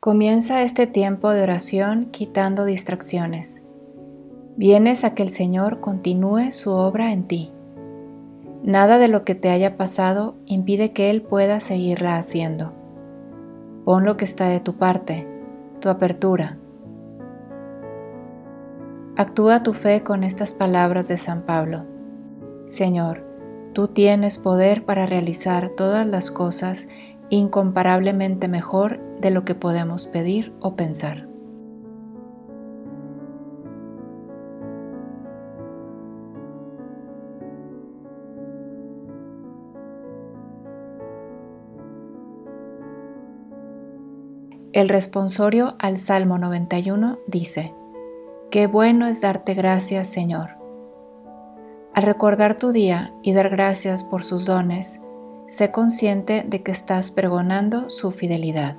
Comienza este tiempo de oración quitando distracciones. Vienes a que el Señor continúe su obra en ti. Nada de lo que te haya pasado impide que Él pueda seguirla haciendo. Pon lo que está de tu parte, tu apertura. Actúa tu fe con estas palabras de San Pablo. Señor, tú tienes poder para realizar todas las cosas incomparablemente mejor de lo que podemos pedir o pensar. El responsorio al Salmo 91 dice, Qué bueno es darte gracias, Señor. Al recordar tu día y dar gracias por sus dones, sé consciente de que estás pregonando su fidelidad.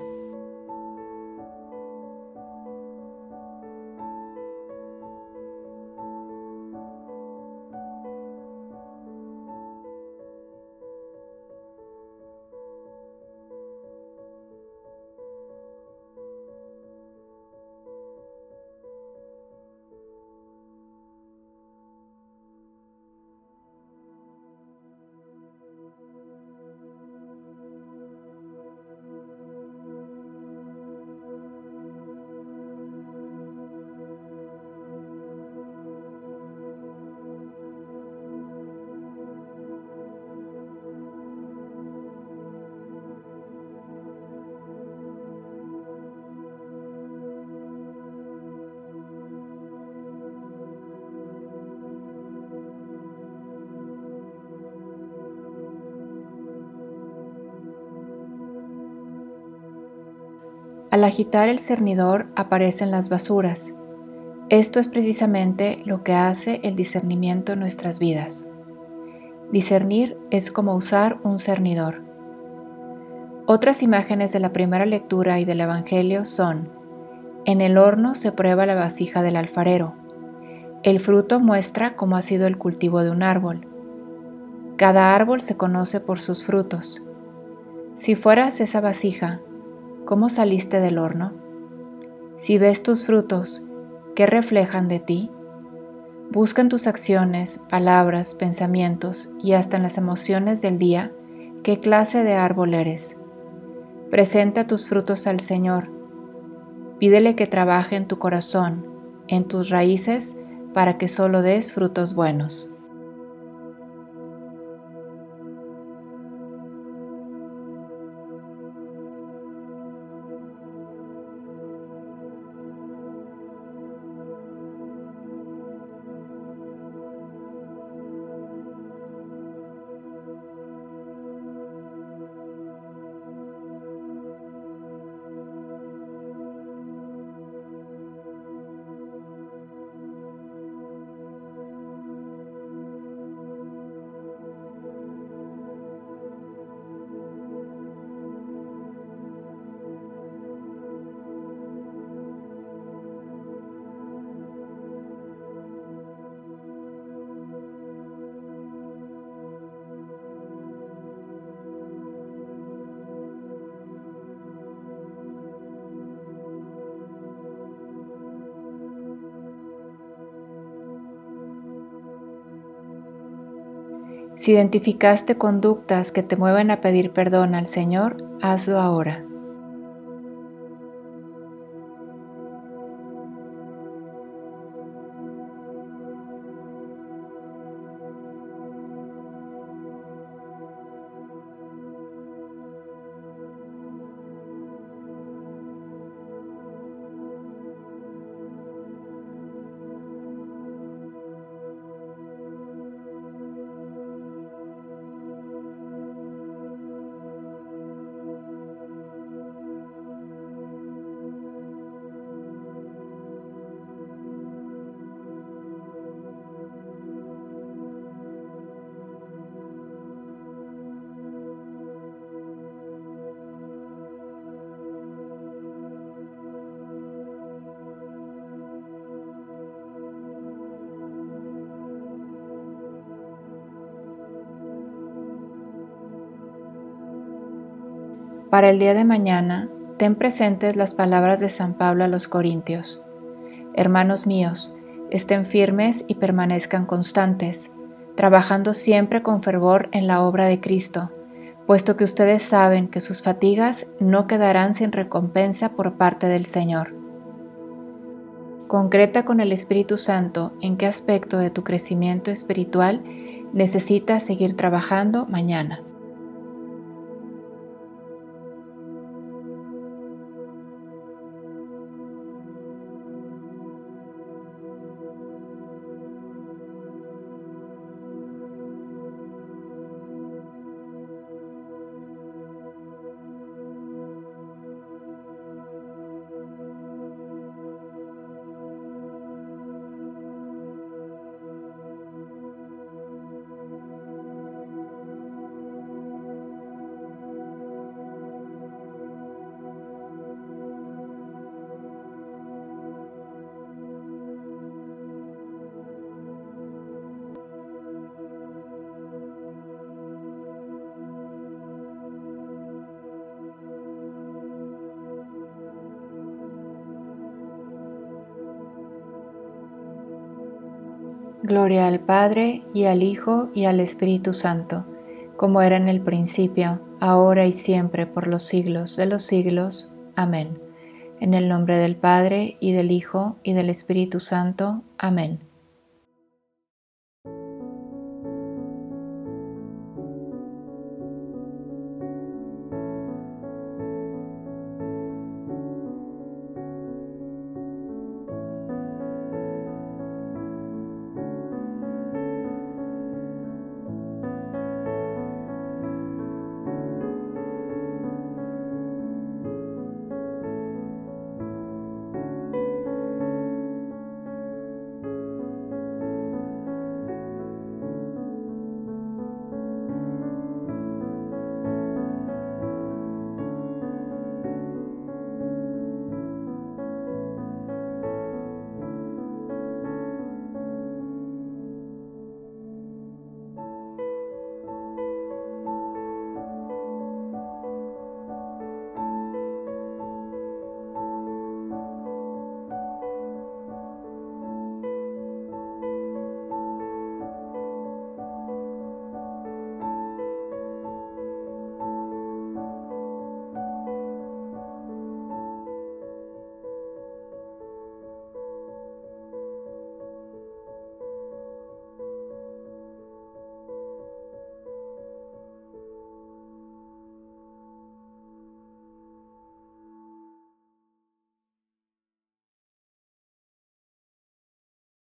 Al agitar el cernidor aparecen las basuras. Esto es precisamente lo que hace el discernimiento en nuestras vidas. Discernir es como usar un cernidor. Otras imágenes de la primera lectura y del Evangelio son, en el horno se prueba la vasija del alfarero. El fruto muestra cómo ha sido el cultivo de un árbol. Cada árbol se conoce por sus frutos. Si fueras esa vasija, ¿Cómo saliste del horno? Si ves tus frutos, ¿qué reflejan de ti? Busca en tus acciones, palabras, pensamientos y hasta en las emociones del día qué clase de árbol eres. Presenta tus frutos al Señor. Pídele que trabaje en tu corazón, en tus raíces, para que solo des frutos buenos. Si identificaste conductas que te mueven a pedir perdón al Señor, hazlo ahora. Para el día de mañana, ten presentes las palabras de San Pablo a los Corintios. Hermanos míos, estén firmes y permanezcan constantes, trabajando siempre con fervor en la obra de Cristo, puesto que ustedes saben que sus fatigas no quedarán sin recompensa por parte del Señor. Concreta con el Espíritu Santo en qué aspecto de tu crecimiento espiritual necesitas seguir trabajando mañana. Gloria al Padre y al Hijo y al Espíritu Santo, como era en el principio, ahora y siempre, por los siglos de los siglos. Amén. En el nombre del Padre y del Hijo y del Espíritu Santo. Amén.